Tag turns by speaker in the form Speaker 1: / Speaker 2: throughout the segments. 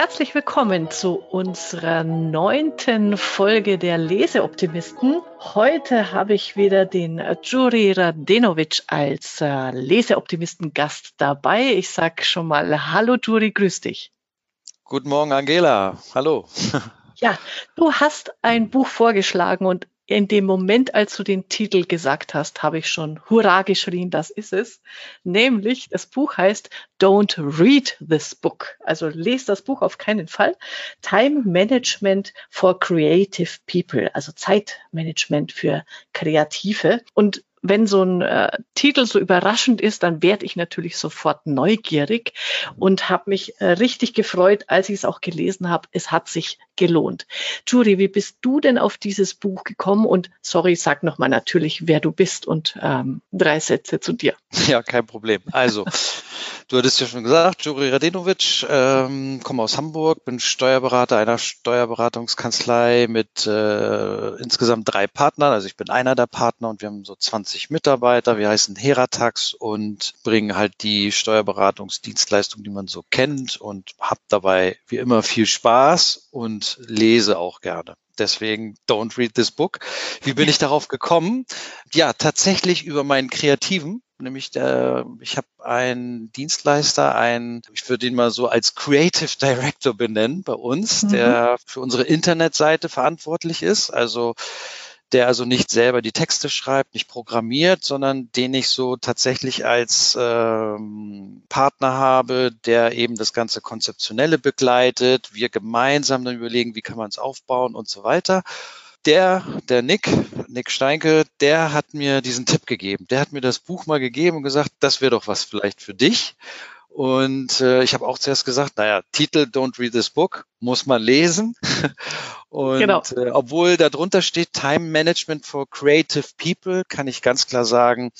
Speaker 1: Herzlich willkommen zu unserer neunten Folge der Leseoptimisten. Heute habe ich wieder den Juri Radenovic als äh, Leseoptimisten-Gast dabei. Ich sage schon mal Hallo Juri, grüß dich.
Speaker 2: Guten Morgen, Angela. Hallo.
Speaker 1: Ja, du hast ein Buch vorgeschlagen und in dem Moment, als du den Titel gesagt hast, habe ich schon Hurra geschrien, das ist es. Nämlich, das Buch heißt Don't Read This Book. Also lest das Buch auf keinen Fall. Time Management for Creative People, also Zeitmanagement für Kreative. Und wenn so ein äh, Titel so überraschend ist, dann werde ich natürlich sofort neugierig und habe mich äh, richtig gefreut, als ich es auch gelesen habe. Es hat sich gelohnt. Juri, wie bist du denn auf dieses Buch gekommen? Und sorry, sag nochmal natürlich, wer du bist und ähm, drei Sätze zu dir.
Speaker 2: Ja, kein Problem. Also, du hattest ja schon gesagt, Juri Radenovic, ähm, komme aus Hamburg, bin Steuerberater einer Steuerberatungskanzlei mit äh, insgesamt drei Partnern. Also ich bin einer der Partner und wir haben so 20 Mitarbeiter. Wir heißen Heratax und bringen halt die Steuerberatungsdienstleistung, die man so kennt und habe dabei wie immer viel Spaß und lese auch gerne. Deswegen don't read this book. Wie bin ich darauf gekommen? Ja, tatsächlich über meinen Kreativen. Nämlich der, ich habe einen Dienstleister, einen, ich würde ihn mal so als Creative Director benennen bei uns, mhm. der für unsere Internetseite verantwortlich ist. Also der also nicht selber die Texte schreibt, nicht programmiert, sondern den ich so tatsächlich als ähm, Partner habe, der eben das ganze Konzeptionelle begleitet, wir gemeinsam dann überlegen, wie kann man es aufbauen und so weiter. Der, der Nick, Nick Steinke, der hat mir diesen Tipp gegeben. Der hat mir das Buch mal gegeben und gesagt, das wäre doch was vielleicht für dich. Und äh, ich habe auch zuerst gesagt, naja, Titel Don't Read This Book muss man lesen. Und genau. äh, obwohl darunter steht Time Management for Creative People, kann ich ganz klar sagen,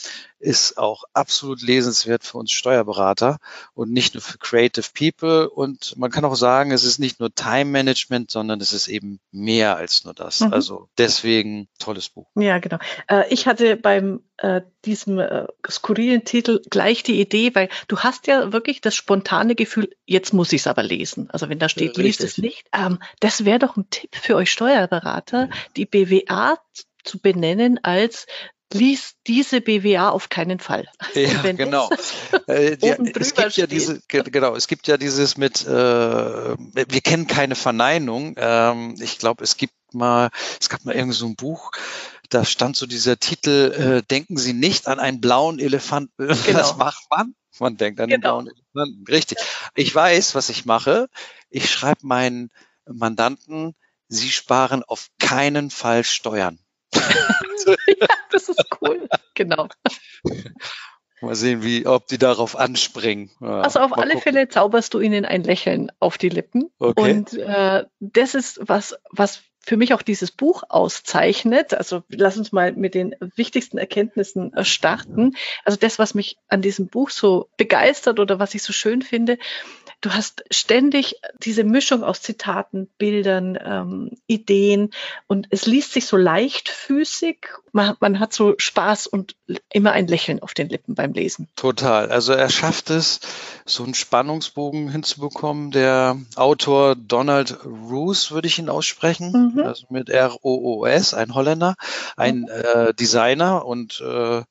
Speaker 2: ist auch absolut lesenswert für uns Steuerberater und nicht nur für Creative People. Und man kann auch sagen, es ist nicht nur Time Management, sondern es ist eben mehr als nur das. Mhm. Also deswegen tolles Buch.
Speaker 1: Ja, genau. Äh, ich hatte beim äh, diesem äh, skurrilen Titel gleich die Idee, weil du hast ja wirklich das spontane Gefühl, jetzt muss ich es aber lesen. Also wenn da steht, liest es nicht. Ähm, das wäre doch ein Tipp für euch Steuerberater, die BWA zu benennen als lies diese BWA auf keinen Fall.
Speaker 2: Ja, genau. Äh, ja, es gibt ja diese, genau, es gibt ja dieses mit, äh, wir kennen keine Verneinung. Ähm, ich glaube, es gibt mal, es gab mal irgend so ein Buch, da stand so dieser Titel, äh, denken Sie nicht an einen blauen Elefanten. Genau. Was macht man? Man denkt an genau. den blauen Elefanten. Richtig. Ich weiß, was ich mache. Ich schreibe meinen Mandanten, Sie sparen auf keinen Fall Steuern.
Speaker 1: ja, das ist cool. Genau.
Speaker 2: Mal sehen, wie, ob die darauf anspringen.
Speaker 1: Ja, also auf alle gucken. Fälle zauberst du ihnen ein Lächeln auf die Lippen. Okay. Und äh, das ist was, was für mich auch dieses Buch auszeichnet. Also lass uns mal mit den wichtigsten Erkenntnissen äh, starten. Also das, was mich an diesem Buch so begeistert oder was ich so schön finde, Du hast ständig diese Mischung aus Zitaten, Bildern, ähm, Ideen und es liest sich so leichtfüßig. Man, man hat so Spaß und immer ein Lächeln auf den Lippen beim Lesen.
Speaker 2: Total. Also er schafft es, so einen Spannungsbogen hinzubekommen. Der Autor Donald Roos würde ich ihn aussprechen, mhm. Also mit R-O-O-S, ein Holländer, ein mhm. äh, Designer und äh,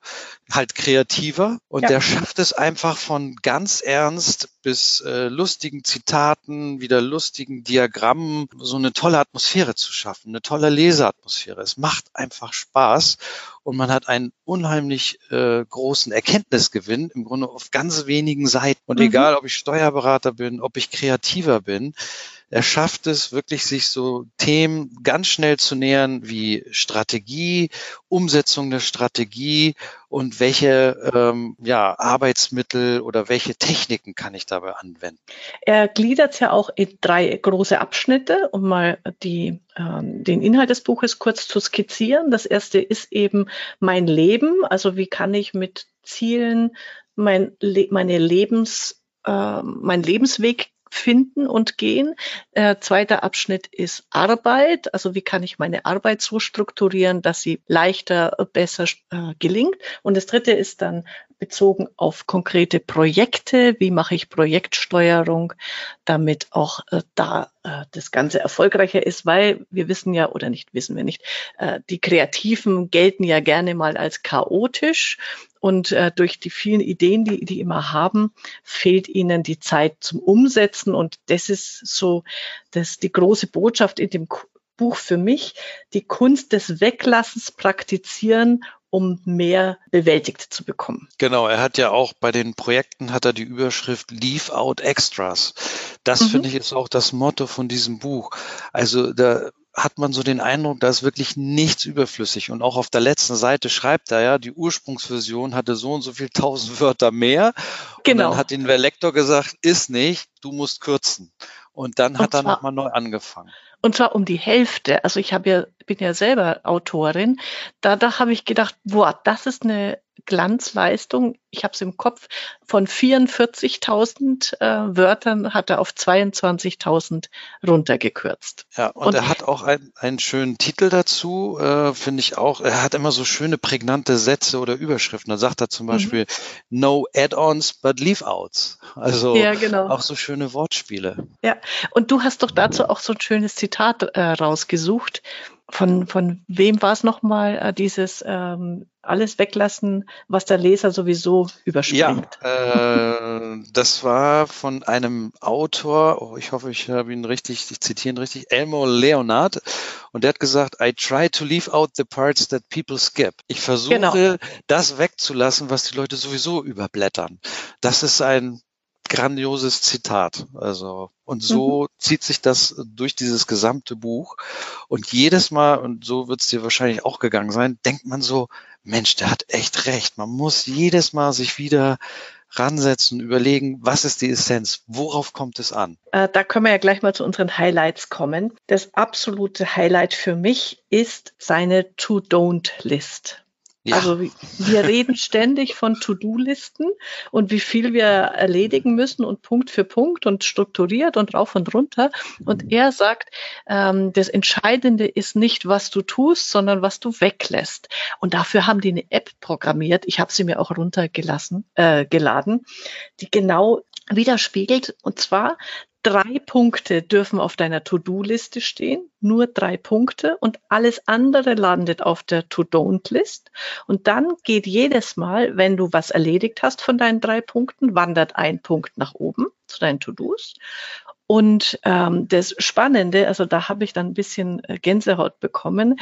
Speaker 2: halt kreativer und ja. der schafft es einfach von ganz ernst bis äh, lustigen Zitaten, wieder lustigen Diagrammen, so eine tolle Atmosphäre zu schaffen, eine tolle Leseatmosphäre. Es macht einfach Spaß und man hat einen unheimlich äh, großen Erkenntnisgewinn im Grunde auf ganz wenigen Seiten. Und mhm. egal, ob ich Steuerberater bin, ob ich kreativer bin, er schafft es wirklich, sich so Themen ganz schnell zu nähern wie Strategie, Umsetzung der Strategie und welche ähm, ja, Arbeitsmittel oder welche Techniken kann ich dabei anwenden.
Speaker 1: Er gliedert es ja auch in drei große Abschnitte, um mal die, ähm, den Inhalt des Buches kurz zu skizzieren. Das erste ist eben mein Leben, also wie kann ich mit Zielen mein, meine Lebens, äh, mein Lebensweg finden und gehen. Äh, zweiter Abschnitt ist Arbeit. Also wie kann ich meine Arbeit so strukturieren, dass sie leichter, besser äh, gelingt. Und das dritte ist dann bezogen auf konkrete Projekte. Wie mache ich Projektsteuerung, damit auch äh, da äh, das Ganze erfolgreicher ist, weil wir wissen ja, oder nicht wissen wir nicht, äh, die Kreativen gelten ja gerne mal als chaotisch und äh, durch die vielen Ideen, die die immer haben, fehlt ihnen die Zeit zum Umsetzen. Und das ist so, das die große Botschaft in dem Buch für mich, die Kunst des Weglassens praktizieren, um mehr bewältigt zu bekommen.
Speaker 2: Genau, er hat ja auch bei den Projekten hat er die Überschrift Leave Out Extras. Das mhm. finde ich ist auch das Motto von diesem Buch. Also da hat man so den Eindruck, da ist wirklich nichts überflüssig. Und auch auf der letzten Seite schreibt er ja, die Ursprungsversion hatte so und so viel tausend Wörter mehr. Genau. Und dann genau. hat den Lektor gesagt, ist nicht, du musst kürzen. Und dann hat und er nochmal neu angefangen.
Speaker 1: Und zwar um die Hälfte. Also ich habe ja, bin ja selber Autorin. Da, da habe ich gedacht, boah, das ist eine Glanzleistung. Ich habe es im Kopf. Von 44.000 äh, Wörtern hat er auf 22.000 runtergekürzt.
Speaker 2: Ja, und, und er hat auch ein, einen schönen Titel dazu, äh, finde ich auch. Er hat immer so schöne prägnante Sätze oder Überschriften. Da sagt er zum mhm. Beispiel No Add-ons, but Leave-outs. Also ja, genau. auch so schöne Wortspiele.
Speaker 1: Ja, und du hast doch dazu auch so ein schönes Zitat äh, rausgesucht von, von wem war es nochmal, äh, dieses ähm, alles weglassen, was der Leser sowieso überspringt?
Speaker 2: Ja, äh, das war von einem Autor, oh, ich hoffe, ich habe ihn richtig, ich zitiere ihn richtig, Elmo Leonard. Und der hat gesagt, I try to leave out the parts that people skip. Ich versuche, genau. das wegzulassen, was die Leute sowieso überblättern. Das ist ein grandioses Zitat. Also, und so mhm. zieht sich das durch dieses gesamte Buch. Und jedes Mal, und so wird es dir wahrscheinlich auch gegangen sein, denkt man so, Mensch, der hat echt recht. Man muss jedes Mal sich wieder ransetzen, überlegen, was ist die Essenz? Worauf kommt es an?
Speaker 1: Äh, da können wir ja gleich mal zu unseren Highlights kommen. Das absolute Highlight für mich ist seine To-Don't-List. Ja. Also wir reden ständig von To-Do-Listen und wie viel wir erledigen müssen und Punkt für Punkt und strukturiert und rauf und runter. Und er sagt, ähm, das Entscheidende ist nicht, was du tust, sondern was du weglässt. Und dafür haben die eine App programmiert. Ich habe sie mir auch runtergelassen, äh, geladen, die genau widerspiegelt. Und zwar drei Punkte dürfen auf deiner To-Do-Liste stehen, nur drei Punkte und alles andere landet auf der To-Don't-List. Und dann geht jedes Mal, wenn du was erledigt hast von deinen drei Punkten, wandert ein Punkt nach oben zu deinen To-Dos. Und ähm, das Spannende, also da habe ich dann ein bisschen äh, Gänsehaut bekommen.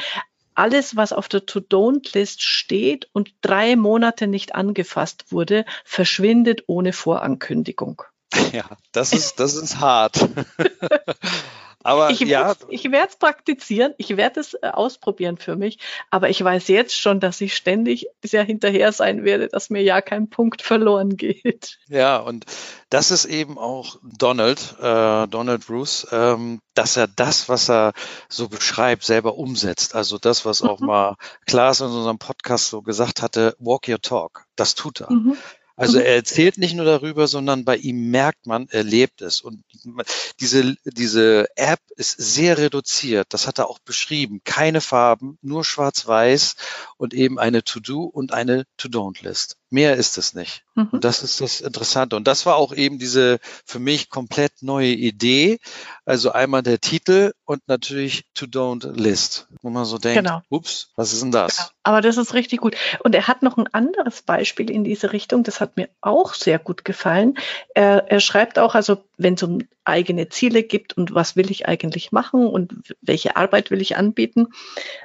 Speaker 1: Alles, was auf der To-Don't-List steht und drei Monate nicht angefasst wurde, verschwindet ohne Vorankündigung.
Speaker 2: Ja, das ist, das ist hart.
Speaker 1: Aber ich ja. Ich werde es praktizieren, ich werde es äh, ausprobieren für mich, aber ich weiß jetzt schon, dass ich ständig sehr hinterher sein werde, dass mir ja kein Punkt verloren geht.
Speaker 2: Ja, und das ist eben auch Donald, äh, Donald Bruce, ähm, dass er das, was er so beschreibt, selber umsetzt. Also das, was mhm. auch mal Klaas in unserem Podcast so gesagt hatte, walk your talk. Das tut er. Mhm. Also mhm. er erzählt nicht nur darüber, sondern bei ihm merkt man, er lebt es. Und diese, diese App ist sehr reduziert. Das hat er auch beschrieben. Keine Farben, nur schwarz-weiß und eben eine To-Do und eine To-Don't-List. Mehr ist es nicht. Mhm. Und das ist das Interessante. Und das war auch eben diese für mich komplett neue Idee. Also einmal der Titel und natürlich To-Don't List. Wo man so denkt, genau. ups, was ist denn das? Genau.
Speaker 1: Aber das ist richtig gut. Und er hat noch ein anderes Beispiel in diese Richtung. Das hat mir auch sehr gut gefallen. Er, er schreibt auch, also wenn es um eigene Ziele gibt und was will ich eigentlich machen und welche Arbeit will ich anbieten,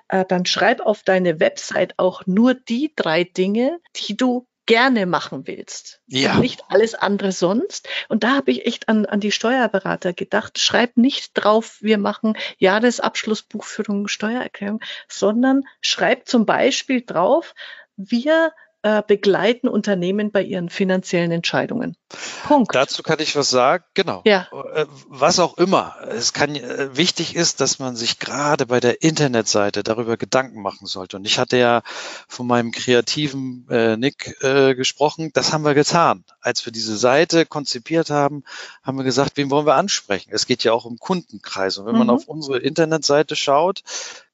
Speaker 1: äh, dann schreib auf deine Website auch nur die drei Dinge, die du gerne machen willst. Ja. Und nicht alles andere sonst. Und da habe ich echt an, an die Steuerberater gedacht. Schreib nicht drauf, wir machen Jahresabschlussbuchführung, Steuererklärung, sondern schreib zum Beispiel drauf, wir äh, begleiten Unternehmen bei ihren finanziellen Entscheidungen.
Speaker 2: Punkt. Dazu kann ich was sagen. Genau.
Speaker 1: Ja.
Speaker 2: Äh, was auch immer. Es kann äh, wichtig ist, dass man sich gerade bei der Internetseite darüber Gedanken machen sollte. Und ich hatte ja von meinem kreativen äh, Nick äh, gesprochen. Das haben wir getan. Als wir diese Seite konzipiert haben, haben wir gesagt, wen wollen wir ansprechen? Es geht ja auch um Kundenkreise. Und wenn mhm. man auf unsere Internetseite schaut,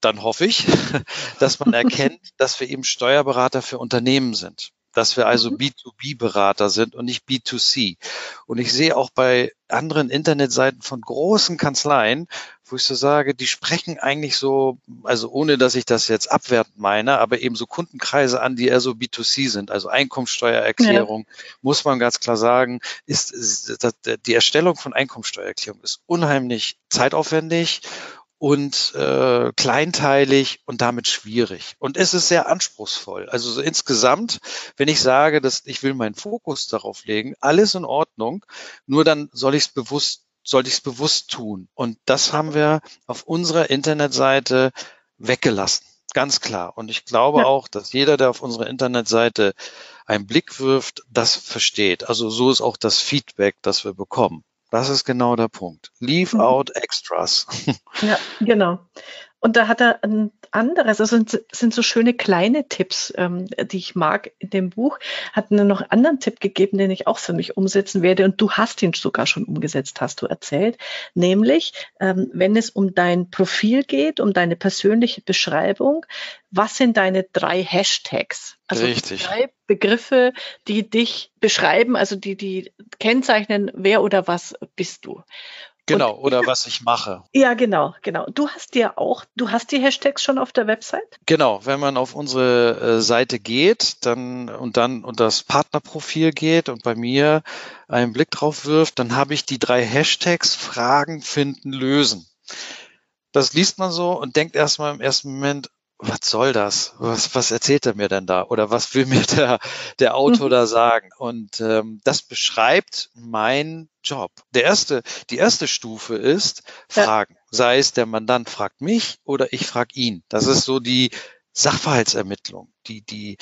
Speaker 2: dann hoffe ich, dass man erkennt, dass wir eben Steuerberater für Unternehmen sind dass wir also mhm. B2B-Berater sind und nicht B2C. Und ich sehe auch bei anderen Internetseiten von großen Kanzleien, wo ich so sage, die sprechen eigentlich so, also ohne dass ich das jetzt abwertend meine, aber eben so Kundenkreise an, die eher so B2C sind, also Einkommensteuererklärung, ja. muss man ganz klar sagen, ist, ist die Erstellung von Einkommensteuererklärung ist unheimlich zeitaufwendig und äh, kleinteilig und damit schwierig. Und es ist sehr anspruchsvoll. Also so insgesamt, wenn ich sage, dass ich will meinen Fokus darauf legen, alles in Ordnung, nur dann soll ich es bewusst, soll ich es bewusst tun. Und das haben wir auf unserer Internetseite weggelassen. Ganz klar. Und ich glaube ja. auch, dass jeder, der auf unserer Internetseite einen Blick wirft, das versteht. Also so ist auch das Feedback, das wir bekommen. Das ist genau der Punkt. Leave mhm. out extras.
Speaker 1: Ja, genau. Und da hat er ein anderes, also sind, sind so schöne kleine Tipps, ähm, die ich mag in dem Buch. Hat mir noch einen anderen Tipp gegeben, den ich auch für mich umsetzen werde. Und du hast ihn sogar schon umgesetzt, hast du erzählt. Nämlich, ähm, wenn es um dein Profil geht, um deine persönliche Beschreibung, was sind deine drei Hashtags? Also
Speaker 2: Richtig.
Speaker 1: drei Begriffe, die dich beschreiben, also die, die kennzeichnen, wer oder was bist du.
Speaker 2: Genau, und, oder was ich mache.
Speaker 1: Ja, genau, genau. Du hast dir auch, du hast die Hashtags schon auf der Website?
Speaker 2: Genau, wenn man auf unsere äh, Seite geht, dann und dann und das Partnerprofil geht und bei mir einen Blick drauf wirft, dann habe ich die drei Hashtags Fragen finden lösen. Das liest man so und denkt erstmal im ersten Moment, was soll das? Was, was erzählt er mir denn da? Oder was will mir der, der Autor mhm. da sagen? Und ähm, das beschreibt mein Job. Der erste, die erste Stufe ist Fragen. Ja. Sei es der Mandant fragt mich oder ich frage ihn. Das ist so die Sachverhaltsermittlung, die, die,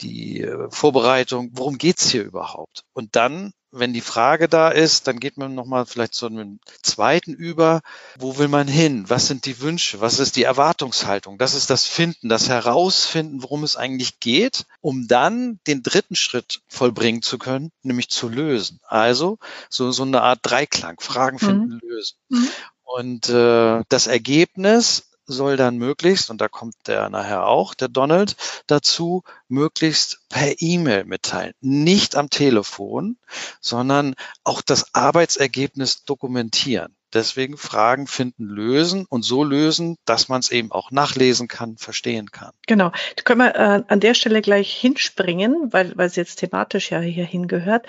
Speaker 2: die äh, Vorbereitung, worum geht's hier überhaupt? Und dann wenn die Frage da ist, dann geht man nochmal vielleicht zu einem zweiten über. Wo will man hin? Was sind die Wünsche? Was ist die Erwartungshaltung? Das ist das Finden, das Herausfinden, worum es eigentlich geht, um dann den dritten Schritt vollbringen zu können, nämlich zu lösen. Also so, so eine Art Dreiklang. Fragen finden, mhm. lösen. Mhm. Und äh, das Ergebnis soll dann möglichst, und da kommt der nachher auch, der Donald, dazu, möglichst per E-Mail mitteilen. Nicht am Telefon, sondern auch das Arbeitsergebnis dokumentieren. Deswegen Fragen finden, lösen und so lösen, dass man es eben auch nachlesen kann, verstehen kann.
Speaker 1: Genau. Da können wir äh, an der Stelle gleich hinspringen, weil, es jetzt thematisch ja hier hingehört.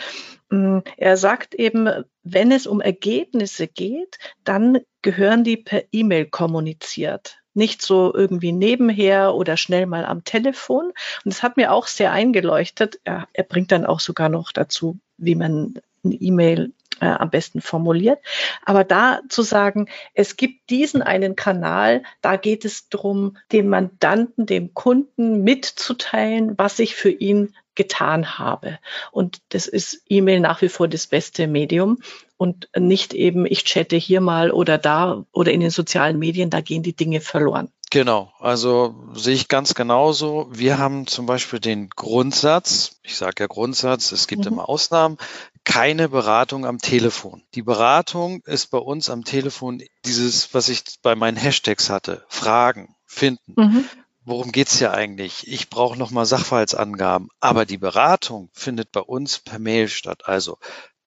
Speaker 1: Mm, er sagt eben, wenn es um Ergebnisse geht, dann gehören die per E-Mail kommuniziert nicht so irgendwie nebenher oder schnell mal am Telefon. Und das hat mir auch sehr eingeleuchtet. Er, er bringt dann auch sogar noch dazu, wie man eine E-Mail äh, am besten formuliert. Aber da zu sagen, es gibt diesen einen Kanal, da geht es darum, dem Mandanten, dem Kunden mitzuteilen, was ich für ihn getan habe. Und das ist E-Mail nach wie vor das beste Medium und nicht eben, ich chatte hier mal oder da oder in den sozialen Medien, da gehen die Dinge verloren.
Speaker 2: Genau, also sehe ich ganz genauso. Wir haben zum Beispiel den Grundsatz, ich sage ja Grundsatz, es gibt mhm. immer Ausnahmen, keine Beratung am Telefon. Die Beratung ist bei uns am Telefon dieses, was ich bei meinen Hashtags hatte, Fragen, finden. Mhm worum geht's hier eigentlich? Ich brauche nochmal Sachverhaltsangaben. Aber die Beratung findet bei uns per Mail statt. Also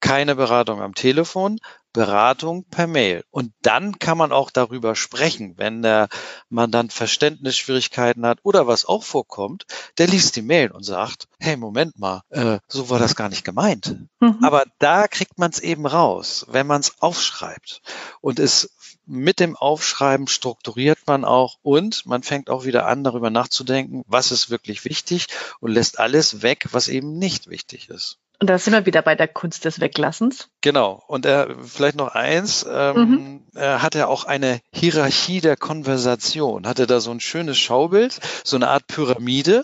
Speaker 2: keine Beratung am Telefon, Beratung per Mail. Und dann kann man auch darüber sprechen, wenn der Mandant Verständnisschwierigkeiten hat oder was auch vorkommt, der liest die Mail und sagt, hey, Moment mal, äh, so war das gar nicht gemeint. Mhm. Aber da kriegt man es eben raus, wenn man es aufschreibt. Und es mit dem Aufschreiben strukturiert man auch und man fängt auch wieder an, darüber nachzudenken, was ist wirklich wichtig und lässt alles weg, was eben nicht wichtig ist.
Speaker 1: Und da sind wir wieder bei der Kunst des Weglassens.
Speaker 2: Genau. Und er, vielleicht noch eins, ähm, mhm. er hat ja auch eine Hierarchie der Konversation. Hatte da so ein schönes Schaubild, so eine Art Pyramide.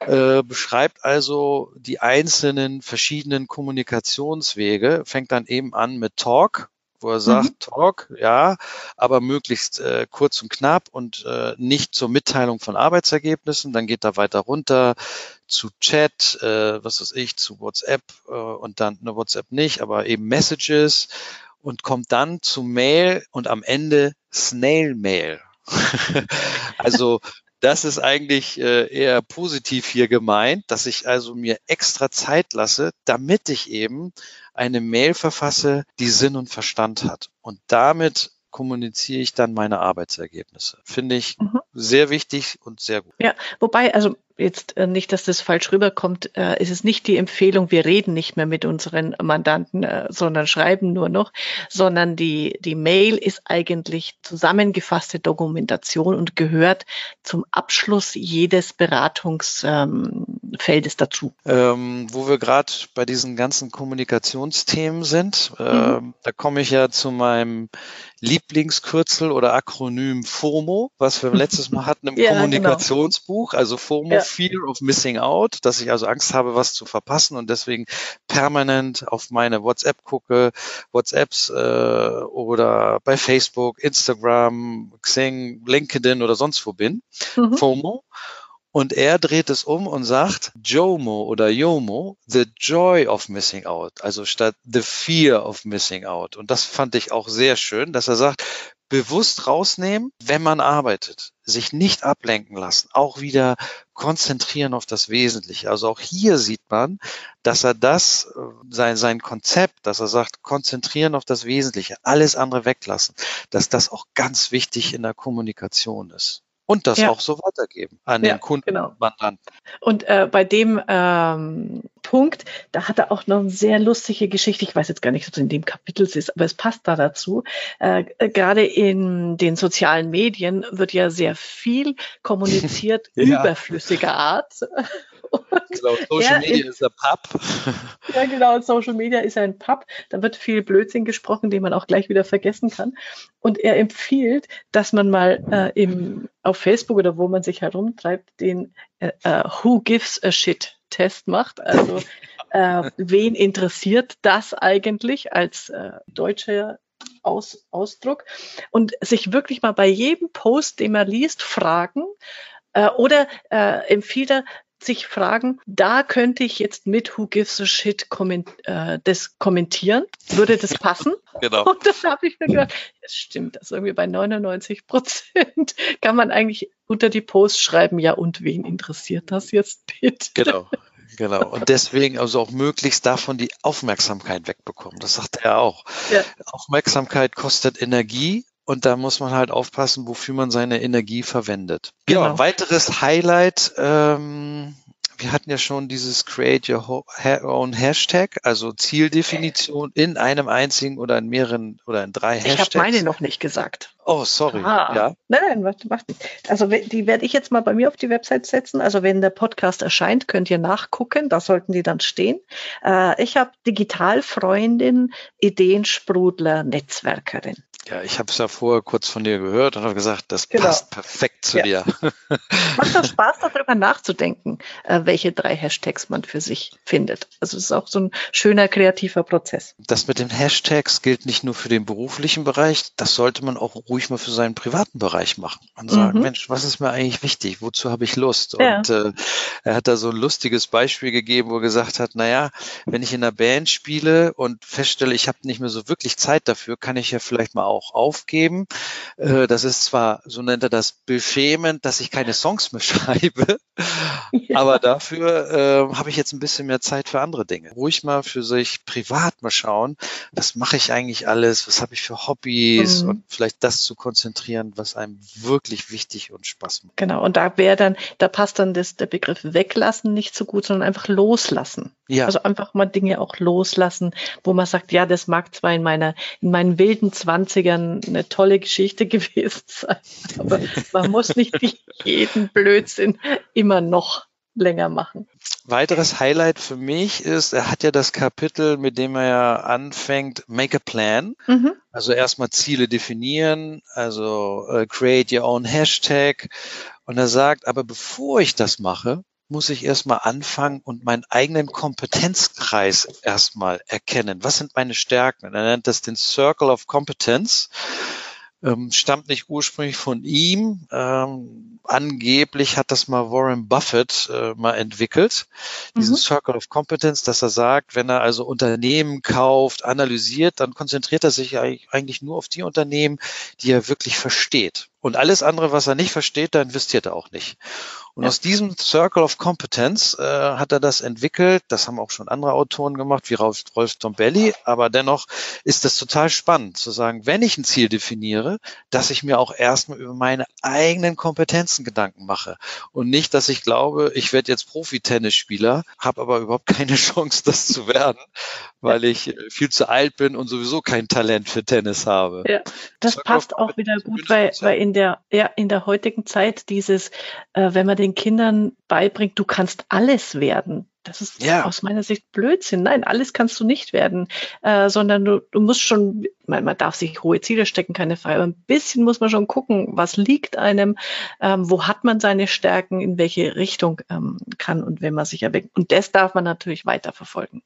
Speaker 2: äh, beschreibt also die einzelnen verschiedenen Kommunikationswege, fängt dann eben an mit Talk, wo er sagt, mhm. Talk, ja, aber möglichst äh, kurz und knapp und äh, nicht zur Mitteilung von Arbeitsergebnissen. Dann geht er weiter runter zu Chat, äh, was weiß ich, zu WhatsApp äh, und dann eine WhatsApp nicht, aber eben Messages und kommt dann zu Mail und am Ende Snail Mail. also das ist eigentlich äh, eher positiv hier gemeint, dass ich also mir extra Zeit lasse, damit ich eben eine Mail verfasse, die Sinn und Verstand hat. Und damit kommuniziere ich dann meine Arbeitsergebnisse. Finde ich mhm. Sehr wichtig und sehr gut.
Speaker 1: Ja, wobei, also jetzt äh, nicht, dass das falsch rüberkommt, äh, ist es nicht die Empfehlung, wir reden nicht mehr mit unseren Mandanten, äh, sondern schreiben nur noch, sondern die, die Mail ist eigentlich zusammengefasste Dokumentation und gehört zum Abschluss jedes Beratungsfeldes ähm, dazu.
Speaker 2: Ähm, wo wir gerade bei diesen ganzen Kommunikationsthemen sind, äh, mhm. da komme ich ja zu meinem Lieblingskürzel oder Akronym FOMO, was wir letztes Mal hatten im ja, genau. Kommunikationsbuch, genau. also FOMO, ja. Fear of Missing Out, dass ich also Angst habe, was zu verpassen und deswegen permanent auf meine WhatsApp gucke, WhatsApps äh, oder bei Facebook, Instagram, Xing, LinkedIn oder sonst wo bin. Mhm. FOMO. Und er dreht es um und sagt JOMO oder YOMO, the joy of missing out, also statt the fear of missing out. Und das fand ich auch sehr schön, dass er sagt, bewusst rausnehmen, wenn man arbeitet, sich nicht ablenken lassen, auch wieder konzentrieren auf das Wesentliche. Also auch hier sieht man, dass er das, äh, sein, sein Konzept, dass er sagt, konzentrieren auf das Wesentliche, alles andere weglassen, dass das auch ganz wichtig in der Kommunikation ist und das ja. auch so weitergeben an ja, den Kunden genau.
Speaker 1: Und äh, bei dem ähm, Punkt, da hat er auch noch eine sehr lustige Geschichte. Ich weiß jetzt gar nicht, ob es in dem Kapitel ist, aber es passt da dazu. Äh, äh Gerade in den sozialen Medien wird ja sehr viel kommuniziert ja. überflüssiger Art.
Speaker 2: genau, Social Media ist ein Pub.
Speaker 1: ja, genau, Social Media ist ein Pub. Da wird viel Blödsinn gesprochen, den man auch gleich wieder vergessen kann. Und er empfiehlt, dass man mal äh, im, auf Facebook oder wo man sich herumtreibt, den äh, äh Who Gives a Shit Test macht. Also äh, wen interessiert das eigentlich als äh, deutscher Aus, Ausdruck? Und sich wirklich mal bei jedem Post, den man liest, fragen, äh, oder äh, empfiehlt er, sich fragen, da könnte ich jetzt mit Who Gives a Shit komment, äh, das kommentieren. Würde das passen?
Speaker 2: genau.
Speaker 1: Und das habe ich mir gedacht, es stimmt, das irgendwie bei 99 Prozent kann man eigentlich unter die Post schreiben, ja und wen interessiert das jetzt bitte?
Speaker 2: Genau. Genau. Und deswegen also auch möglichst davon die Aufmerksamkeit wegbekommen. Das sagt er auch. Ja. Aufmerksamkeit kostet Energie und da muss man halt aufpassen, wofür man seine Energie verwendet. Genau. Ja, weiteres Highlight, ähm, wir hatten ja schon dieses Create Your Own Hashtag, also Zieldefinition in einem einzigen oder in mehreren oder in drei Hashtags.
Speaker 1: Ich habe meine noch nicht gesagt.
Speaker 2: Oh, sorry. Ah. Ja.
Speaker 1: Nein, nein, warte, mach nicht. Also die werde ich jetzt mal bei mir auf die Website setzen. Also wenn der Podcast erscheint, könnt ihr nachgucken. Da sollten die dann stehen. Äh, ich habe Digitalfreundin, Ideensprudler, Netzwerkerin.
Speaker 2: Ja, ich habe es ja vorher kurz von dir gehört und habe gesagt, das genau. passt perfekt zu ja. dir.
Speaker 1: Macht doch Spaß, darüber nachzudenken, äh, welche drei Hashtags man für sich findet. Also es ist auch so ein schöner kreativer Prozess.
Speaker 2: Das mit den Hashtags gilt nicht nur für den beruflichen Bereich, das sollte man auch ruhig mal für seinen privaten Bereich machen und sagen, mhm. Mensch, was ist mir eigentlich wichtig? Wozu habe ich Lust? Ja. Und äh, er hat da so ein lustiges Beispiel gegeben, wo er gesagt hat, naja, wenn ich in einer Band spiele und feststelle, ich habe nicht mehr so wirklich Zeit dafür, kann ich ja vielleicht mal auch aufgeben. Äh, das ist zwar, so nennt er das, beschämend, dass ich keine Songs mehr schreibe, ja. aber dafür äh, habe ich jetzt ein bisschen mehr Zeit für andere Dinge. Ruhig mal für sich privat mal schauen, was mache ich eigentlich alles, was habe ich für Hobbys mhm. und vielleicht das zu konzentrieren, was einem wirklich wichtig und Spaß macht.
Speaker 1: Genau, und da wäre dann, da passt dann das, der Begriff weglassen nicht so gut, sondern einfach loslassen. Ja. Also einfach mal Dinge auch loslassen, wo man sagt, ja, das mag zwar in meiner, in meinen wilden Zwanzigern eine tolle Geschichte gewesen sein, aber man muss nicht jeden Blödsinn immer noch länger machen.
Speaker 2: Weiteres Highlight für mich ist, er hat ja das Kapitel, mit dem er ja anfängt, Make a Plan. Mhm. Also erstmal Ziele definieren, also uh, create your own Hashtag. Und er sagt, aber bevor ich das mache, muss ich erstmal anfangen und meinen eigenen Kompetenzkreis erstmal erkennen. Was sind meine Stärken? er nennt das den Circle of Competence ähm, stammt nicht ursprünglich von ihm. Ähm, angeblich hat das mal Warren Buffett äh, mal entwickelt, diesen mhm. Circle of Competence, dass er sagt, wenn er also Unternehmen kauft, analysiert, dann konzentriert er sich eigentlich nur auf die Unternehmen, die er wirklich versteht. Und alles andere, was er nicht versteht, da investiert er auch nicht. Und ja. aus diesem Circle of Competence äh, hat er das entwickelt. Das haben auch schon andere Autoren gemacht, wie Rolf, Rolf Dombelli. Aber dennoch ist das total spannend zu sagen, wenn ich ein Ziel definiere, dass ich mir auch erstmal über meine eigenen Kompetenzen Gedanken mache. Und nicht, dass ich glaube, ich werde jetzt Profi-Tennisspieler, habe aber überhaupt keine Chance, das zu werden, weil ich äh, viel zu alt bin und sowieso kein Talent für Tennis habe.
Speaker 1: Ja, das passt auch wieder gut, weil, weil in der, ja, in der heutigen Zeit dieses, äh, wenn man den Kindern beibringt, du kannst alles werden. Das ist ja. aus meiner Sicht Blödsinn. Nein, alles kannst du nicht werden, äh, sondern du, du musst schon, man, man darf sich hohe Ziele stecken, keine Frage, aber ein bisschen muss man schon gucken, was liegt einem, ähm, wo hat man seine Stärken, in welche Richtung ähm, kann und wenn man sich erweckt. Und das darf man natürlich weiterverfolgen.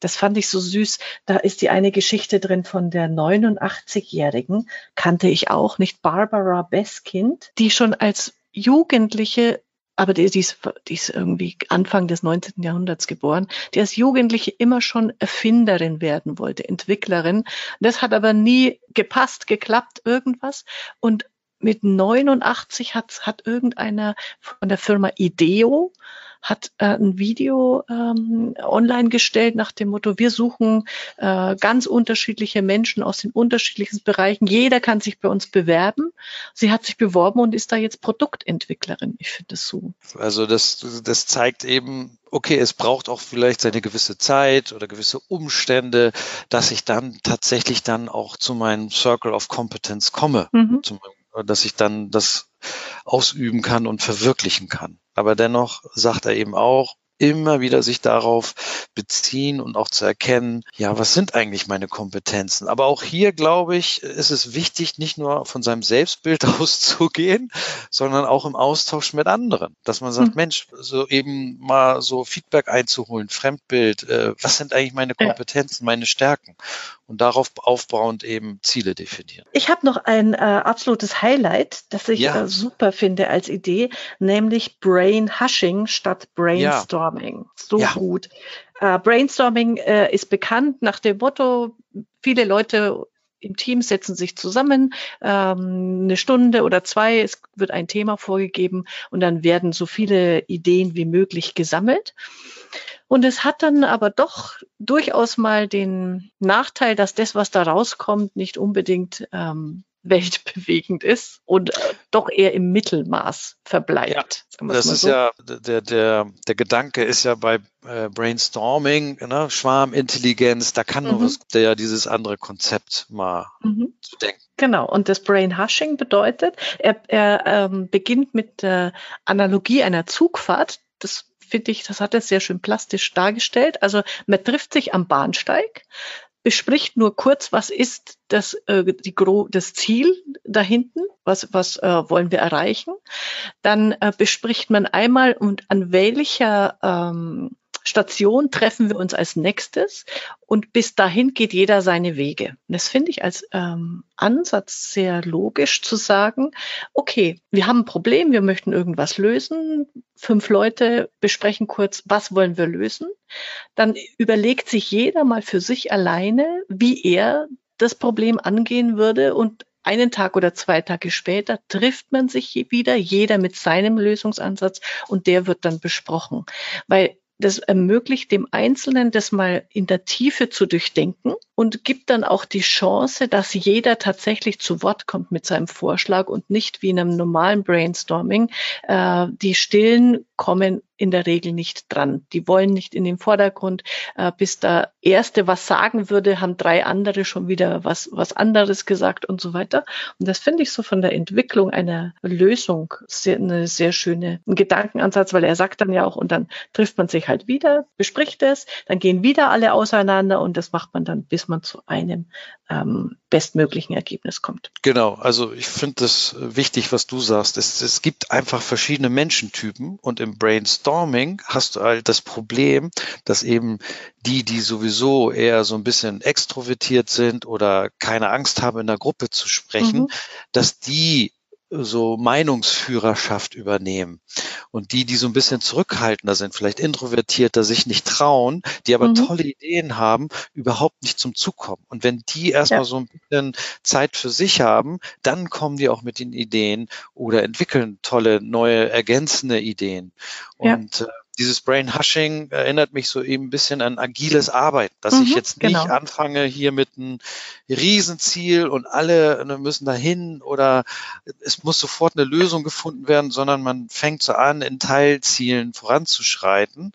Speaker 1: Das fand ich so süß. Da ist die eine Geschichte drin von der 89-Jährigen, kannte ich auch, nicht Barbara Beskind, die schon als Jugendliche aber die, die, ist, die ist irgendwie Anfang des 19. Jahrhunderts geboren, die als Jugendliche immer schon Erfinderin werden wollte, Entwicklerin. Das hat aber nie gepasst, geklappt, irgendwas. Und mit 89 hat, hat irgendeiner von der Firma Ideo hat äh, ein Video ähm, online gestellt nach dem Motto, wir suchen äh, ganz unterschiedliche Menschen aus den unterschiedlichsten Bereichen. Jeder kann sich bei uns bewerben. Sie hat sich beworben und ist da jetzt Produktentwicklerin. Ich finde das so.
Speaker 2: Also das, das zeigt eben, okay, es braucht auch vielleicht seine gewisse Zeit oder gewisse Umstände, dass ich dann tatsächlich dann auch zu meinem Circle of Competence komme, mhm. zum, dass ich dann das ausüben kann und verwirklichen kann. Aber dennoch sagt er eben auch, immer wieder sich darauf beziehen und auch zu erkennen, ja, was sind eigentlich meine Kompetenzen? Aber auch hier, glaube ich, ist es wichtig, nicht nur von seinem Selbstbild auszugehen, sondern auch im Austausch mit anderen. Dass man sagt, mhm. Mensch, so eben mal so Feedback einzuholen, Fremdbild, äh, was sind eigentlich meine Kompetenzen, meine Stärken? Und darauf aufbauend eben Ziele definieren.
Speaker 1: Ich habe noch ein äh, absolutes Highlight, das ich ja. äh, super finde als Idee, nämlich Brain Hushing statt Brainstorm. Ja. Brainstorming. So ja. gut. Äh, Brainstorming äh, ist bekannt nach dem Motto, viele Leute im Team setzen sich zusammen, ähm, eine Stunde oder zwei, es wird ein Thema vorgegeben und dann werden so viele Ideen wie möglich gesammelt. Und es hat dann aber doch durchaus mal den Nachteil, dass das, was da rauskommt, nicht unbedingt ähm, weltbewegend ist und äh, doch eher im Mittelmaß verbleibt.
Speaker 2: Ja, das ist so. ja, der, der, der Gedanke ist ja bei äh, Brainstorming, ne, Schwarmintelligenz, da kann mhm. nur was, der dieses andere Konzept mal mhm. zu denken.
Speaker 1: Genau, und das Brain Hushing bedeutet, er, er ähm, beginnt mit der Analogie einer Zugfahrt. Das finde ich, das hat er sehr schön plastisch dargestellt. Also man trifft sich am Bahnsteig, bespricht nur kurz, was ist das, äh, die, das Ziel da hinten, was, was äh, wollen wir erreichen. Dann äh, bespricht man einmal und an welcher ähm, Station treffen wir uns als nächstes und bis dahin geht jeder seine Wege. Das finde ich als ähm, Ansatz sehr logisch zu sagen, okay, wir haben ein Problem, wir möchten irgendwas lösen. Fünf Leute besprechen kurz, was wollen wir lösen. Dann überlegt sich jeder mal für sich alleine, wie er das Problem angehen würde und einen Tag oder zwei Tage später trifft man sich wieder, jeder mit seinem Lösungsansatz und der wird dann besprochen. Weil das ermöglicht dem Einzelnen, das mal in der Tiefe zu durchdenken und gibt dann auch die Chance, dass jeder tatsächlich zu Wort kommt mit seinem Vorschlag und nicht wie in einem normalen Brainstorming. Äh, die Stillen kommen in der Regel nicht dran. Die wollen nicht in den Vordergrund. Äh, bis der Erste was sagen würde, haben drei andere schon wieder was, was anderes gesagt und so weiter. Und das finde ich so von der Entwicklung einer Lösung sehr, eine sehr schöne Gedankenansatz, weil er sagt dann ja auch, und dann trifft man sich halt wieder, bespricht es, dann gehen wieder alle auseinander und das macht man dann, bis man zu einem ähm, bestmöglichen Ergebnis kommt.
Speaker 2: Genau, also ich finde das wichtig, was du sagst. Es, es gibt einfach verschiedene Menschentypen und im Brainstorming Brainstorming hast du halt das Problem, dass eben die, die sowieso eher so ein bisschen extrovertiert sind oder keine Angst haben, in der Gruppe zu sprechen, mhm. dass die so Meinungsführerschaft übernehmen. Und die, die so ein bisschen zurückhaltender sind, vielleicht introvertierter, sich nicht trauen, die aber mhm. tolle Ideen haben, überhaupt nicht zum Zug kommen. Und wenn die erstmal ja. so ein bisschen Zeit für sich haben, dann kommen die auch mit den Ideen oder entwickeln tolle, neue, ergänzende Ideen. Und ja. Dieses Brain Hushing erinnert mich so eben ein bisschen an agiles Arbeiten, dass mhm, ich jetzt nicht genau. anfange hier mit einem Riesenziel und alle ne, müssen dahin oder es muss sofort eine Lösung gefunden werden, sondern man fängt so an, in Teilzielen voranzuschreiten.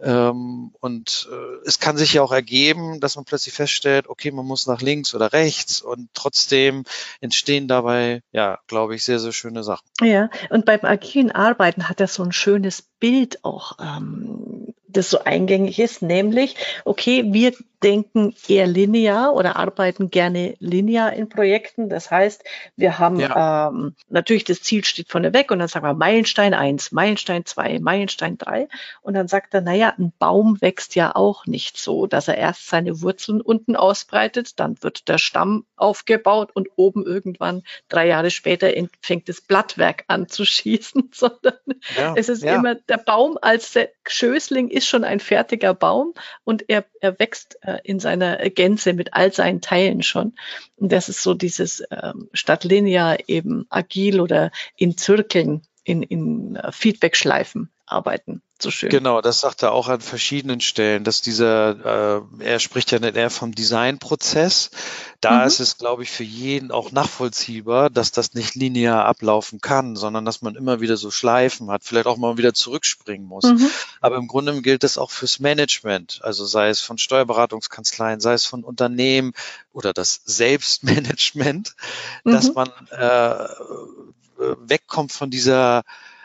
Speaker 2: Ähm, und äh, es kann sich ja auch ergeben, dass man plötzlich feststellt, okay, man muss nach links oder rechts und trotzdem entstehen dabei, ja, glaube ich, sehr, sehr schöne Sachen.
Speaker 1: Ja, und beim agilen Arbeiten hat er so ein schönes Bild auch ähm, das so eingängig ist, nämlich, okay, wir denken eher linear oder arbeiten gerne linear in Projekten. Das heißt, wir haben ja. ähm, natürlich das Ziel steht vorne weg und dann sagen wir Meilenstein eins, Meilenstein zwei, Meilenstein drei und dann sagt er, naja, ein Baum wächst ja auch nicht so, dass er erst seine Wurzeln unten ausbreitet, dann wird der Stamm aufgebaut und oben irgendwann drei Jahre später fängt das Blattwerk an zu schießen, sondern ja, es ist ja. immer der Baum als der Schößling ist schon ein fertiger Baum und er, er wächst äh, in seiner Gänze mit all seinen Teilen schon. Und das ist so dieses ähm, statt eben agil oder in Zirkeln, in, in Feedback-Schleifen arbeiten so schön.
Speaker 2: Genau, das sagt er auch an verschiedenen Stellen, dass dieser, äh, er spricht ja nicht eher vom Designprozess. Da mhm. ist es, glaube ich, für jeden auch nachvollziehbar, dass das nicht linear ablaufen kann, sondern dass man immer wieder so Schleifen hat, vielleicht auch mal wieder zurückspringen muss. Mhm. Aber im Grunde gilt das auch fürs Management, also sei es von Steuerberatungskanzleien, sei es von Unternehmen oder das Selbstmanagement, mhm. dass man äh, wegkommt von dieser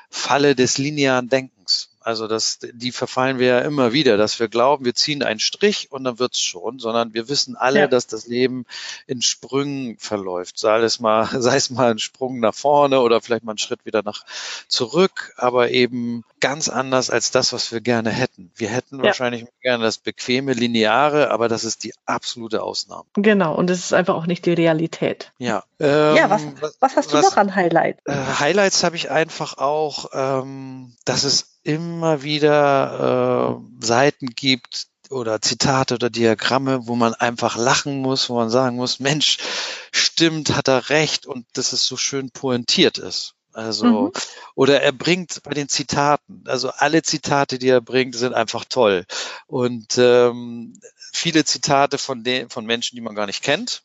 Speaker 2: Falle des linearen Denkens. Also das, die verfallen wir ja immer wieder, dass wir glauben, wir ziehen einen Strich und dann wird's schon, sondern wir wissen alle, ja. dass das Leben in Sprüngen verläuft. Sei es mal, sei es mal ein Sprung nach vorne oder vielleicht mal einen Schritt wieder nach zurück, aber eben ganz anders als das, was wir gerne hätten. Wir hätten ja. wahrscheinlich gerne das bequeme, lineare, aber das ist die absolute Ausnahme.
Speaker 1: Genau, und es ist einfach auch nicht die Realität.
Speaker 2: Ja.
Speaker 1: Ähm, ja, was, was hast du was, noch an Highlights?
Speaker 2: Äh, Highlights habe ich einfach auch, ähm, dass es immer wieder äh, Seiten gibt oder Zitate oder Diagramme, wo man einfach lachen muss, wo man sagen muss, Mensch, stimmt, hat er recht und dass es so schön pointiert ist. Also, mhm. oder er bringt bei den Zitaten, also alle Zitate, die er bringt, sind einfach toll. Und ähm, viele Zitate von den, von Menschen, die man gar nicht kennt.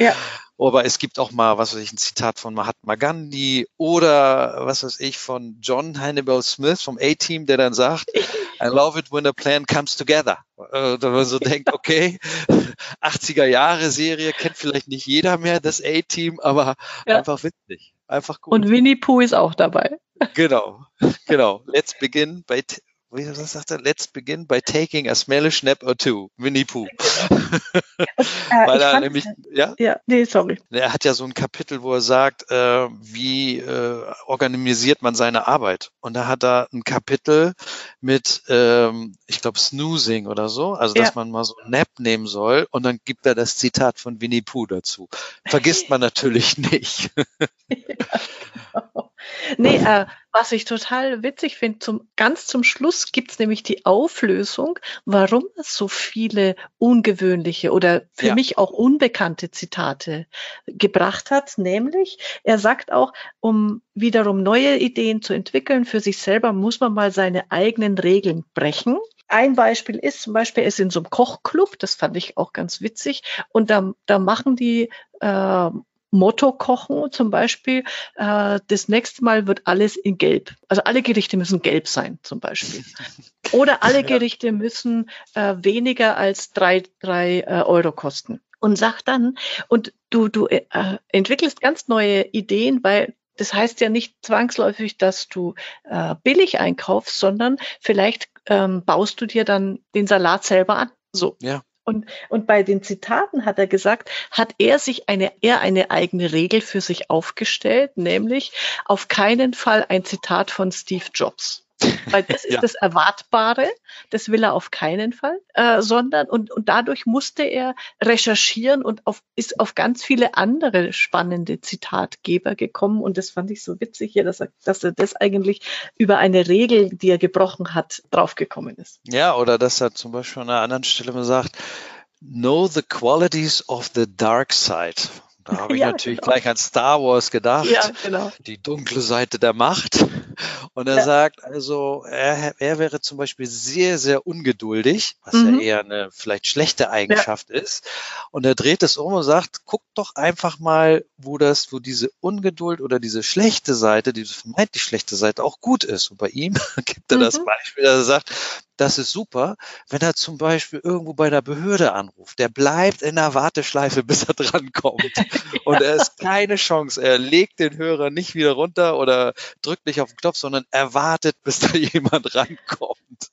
Speaker 2: Ja. Aber es gibt auch mal, was weiß ich, ein Zitat von Mahatma Gandhi oder was weiß ich, von John Hannibal Smith vom A-Team, der dann sagt, I love it when a plan comes together. Äh, da man so denkt, okay, 80er Jahre Serie kennt vielleicht nicht jeder mehr, das A-Team, aber ja. einfach witzig. Einfach gut.
Speaker 1: Und Winnie Pooh ist auch dabei.
Speaker 2: Genau, genau. Let's begin by wie sagt er, let's begin by taking a smelly snap or two. Winnie Pooh.
Speaker 1: Äh, Weil er nämlich, ja? Ja, nee, sorry.
Speaker 2: Er hat ja so ein Kapitel, wo er sagt, äh, wie äh, organisiert man seine Arbeit. Und da hat er ein Kapitel mit, ähm, ich glaube, Snoozing oder so, also ja. dass man mal so ein Nap nehmen soll. Und dann gibt er das Zitat von Winnie Pooh dazu. Vergisst man natürlich nicht.
Speaker 1: ja, genau. Nee, äh, was ich total witzig finde, zum, ganz zum Schluss gibt's nämlich die Auflösung, warum es so viele ungewöhnliche oder für ja. mich auch unbekannte Zitate gebracht hat. Nämlich, er sagt auch, um wiederum neue Ideen zu entwickeln für sich selber, muss man mal seine eigenen Regeln brechen. Ein Beispiel ist zum Beispiel, er ist in so einem Kochclub, das fand ich auch ganz witzig, und da, da machen die äh, Motto kochen zum Beispiel, äh, das nächste Mal wird alles in Gelb. Also alle Gerichte müssen gelb sein zum Beispiel. Oder alle Gerichte müssen äh, weniger als drei, drei äh, Euro kosten. Und sag dann, und du, du äh, entwickelst ganz neue Ideen, weil das heißt ja nicht zwangsläufig, dass du äh, billig einkaufst, sondern vielleicht ähm, baust du dir dann den Salat selber an. So. Ja. Und, und bei den Zitaten hat er gesagt, hat er sich eine, er eine eigene Regel für sich aufgestellt, nämlich auf keinen Fall ein Zitat von Steve Jobs. Weil das ist ja. das Erwartbare, das will er auf keinen Fall, äh, sondern und, und dadurch musste er recherchieren und auf, ist auf ganz viele andere spannende Zitatgeber gekommen. Und das fand ich so witzig hier, dass er, dass er das eigentlich über eine Regel, die er gebrochen hat, draufgekommen ist.
Speaker 2: Ja, oder dass er zum Beispiel an einer anderen Stelle mal sagt, Know the qualities of the dark side. Da habe ich ja, natürlich genau. gleich an Star Wars gedacht. Ja, genau. Die dunkle Seite der Macht. Und er ja. sagt also, er, er, wäre zum Beispiel sehr, sehr ungeduldig, was mhm. ja eher eine vielleicht schlechte Eigenschaft ist. Und er dreht es um und sagt, guck doch einfach mal, wo das, wo diese Ungeduld oder diese schlechte Seite, diese vermeintlich schlechte Seite auch gut ist. Und bei ihm gibt er mhm. das Beispiel, dass er sagt, das ist super, wenn er zum Beispiel irgendwo bei der Behörde anruft. Der bleibt in der Warteschleife, bis er drankommt. Und er ist keine Chance. Er legt den Hörer nicht wieder runter oder drückt nicht auf den Knopf, sondern er wartet, bis da jemand rankommt.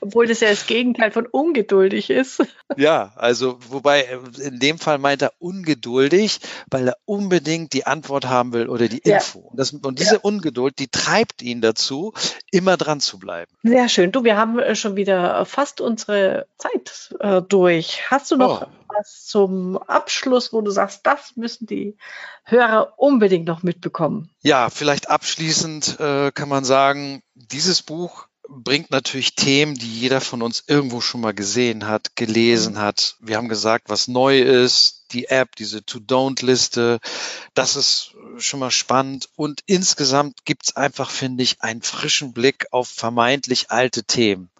Speaker 1: Obwohl das ja das Gegenteil von ungeduldig ist.
Speaker 2: Ja, also wobei in dem Fall meint er ungeduldig, weil er unbedingt die Antwort haben will oder die Info. Ja. Und, das, und, diese ja. Ungeduld, die treibt ihn dazu, immer dran zu bleiben.
Speaker 1: Sehr schön. Du, wir haben äh, schon wieder fast unsere Zeit äh, durch. Hast du noch oh. was zum Abschluss, wo du sagst, das müssen die Hörer unbedingt noch mitbekommen?
Speaker 2: Ja, vielleicht abschließend äh, kann man sagen, dieses Buch bringt natürlich Themen, die jeder von uns irgendwo schon mal gesehen hat, gelesen mhm. hat. Wir haben gesagt, was neu ist, die App, diese To-Don't-Liste, das ist schon mal spannend. Und insgesamt gibt's einfach, finde ich, einen frischen Blick auf vermeintlich alte Themen.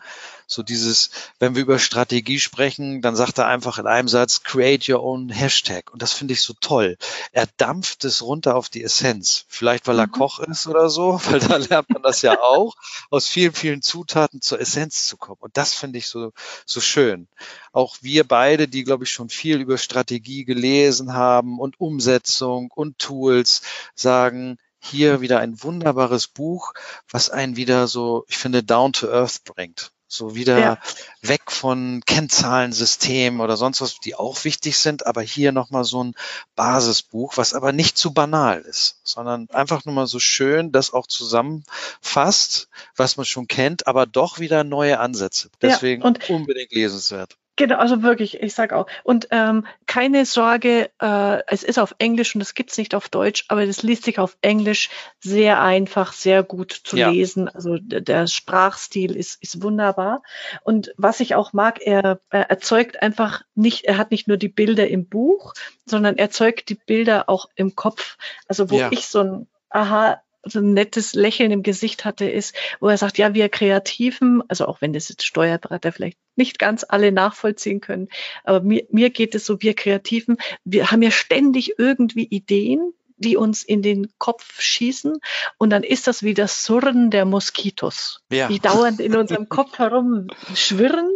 Speaker 2: So dieses, wenn wir über Strategie sprechen, dann sagt er einfach in einem Satz, create your own Hashtag. Und das finde ich so toll. Er dampft es runter auf die Essenz. Vielleicht, weil er mhm. Koch ist oder so, weil da lernt man das ja auch, aus vielen, vielen Zutaten zur Essenz zu kommen. Und das finde ich so, so schön. Auch wir beide, die, glaube ich, schon viel über Strategie gelesen haben und Umsetzung und Tools, sagen, hier wieder ein wunderbares Buch, was einen wieder so, ich finde, down to earth bringt. So wieder ja. weg von Kennzahlensystemen oder sonst was, die auch wichtig sind, aber hier nochmal so ein Basisbuch, was aber nicht zu banal ist, sondern einfach nur mal so schön das auch zusammenfasst, was man schon kennt, aber doch wieder neue Ansätze. Deswegen ja, unbedingt lesenswert.
Speaker 1: Genau, also wirklich, ich sag auch. Und ähm, keine Sorge, äh, es ist auf Englisch und es gibt's nicht auf Deutsch, aber das liest sich auf Englisch sehr einfach, sehr gut zu ja. lesen. Also der Sprachstil ist, ist wunderbar. Und was ich auch mag, er, er erzeugt einfach nicht, er hat nicht nur die Bilder im Buch, sondern er erzeugt die Bilder auch im Kopf. Also wo ja. ich so ein Aha, so ein nettes Lächeln im Gesicht hatte, ist, wo er sagt, ja, wir Kreativen, also auch wenn das jetzt Steuerberater vielleicht nicht ganz alle nachvollziehen können, aber mir, mir geht es so, wir Kreativen, wir haben ja ständig irgendwie Ideen, die uns in den Kopf schießen. Und dann ist das wie das Surren der Moskitos, ja. die dauernd in unserem Kopf herum schwirren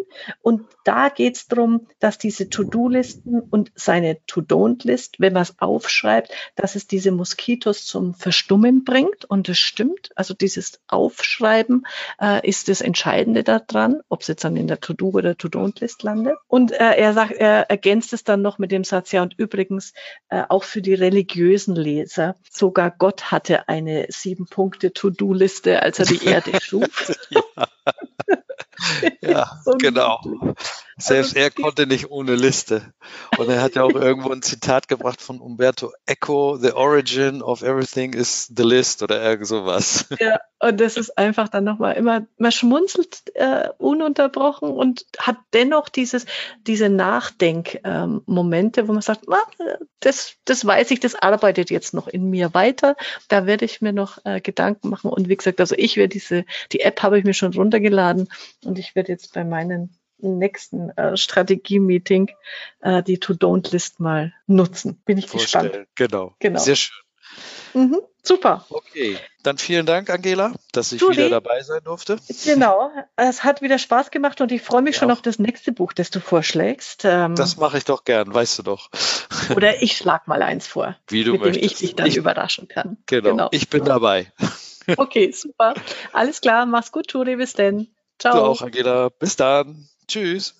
Speaker 1: und da geht es darum, dass diese To-Do-Listen und seine To-Don't-List, wenn man es aufschreibt, dass es diese Moskitos zum Verstummen bringt. Und es stimmt, also dieses Aufschreiben äh, ist das Entscheidende daran, ob es jetzt dann in der To-Do oder To-Don't-List landet. Und äh, er sagt, er ergänzt es dann noch mit dem Satz, ja und übrigens äh, auch für die religiösen Leser. Sogar Gott hatte eine sieben Punkte To-Do-Liste, als er die Erde schuf.
Speaker 2: ja, ja so genau. Selbst also, er konnte nicht ohne Liste. Und er hat ja auch irgendwo ein Zitat gebracht von Umberto Eco, The origin of everything is the list oder irgend sowas.
Speaker 1: Ja, und das ist einfach dann nochmal immer, man schmunzelt äh, ununterbrochen und hat dennoch dieses, diese Nachdenkmomente, ähm, wo man sagt, ah, das, das weiß ich, das arbeitet jetzt noch in mir weiter. Da werde ich mir noch äh, Gedanken machen. Und wie gesagt, also ich werde diese, die App habe ich mir schon runtergeladen und ich werde jetzt bei meinen nächsten äh, Strategie-Meeting äh, die To-Don't-List mal nutzen. Bin ich Vorstellen. gespannt.
Speaker 2: Genau. genau. Sehr schön.
Speaker 1: Mhm, super.
Speaker 2: Okay, dann vielen Dank, Angela, dass ich Julie, wieder dabei sein durfte.
Speaker 1: Genau, es hat wieder Spaß gemacht und ich freue mich ja. schon auf das nächste Buch, das du vorschlägst.
Speaker 2: Ähm, das mache ich doch gern, weißt du doch.
Speaker 1: Oder ich schlag mal eins vor,
Speaker 2: wie du
Speaker 1: mit
Speaker 2: möchtest.
Speaker 1: dem ich dich dann ich, überraschen kann.
Speaker 2: Genau, genau, ich bin dabei.
Speaker 1: Okay, super. Alles klar, mach's gut, Turi, bis denn.
Speaker 2: Ciao. Du auch, Angela. Bis dann. Tschüss.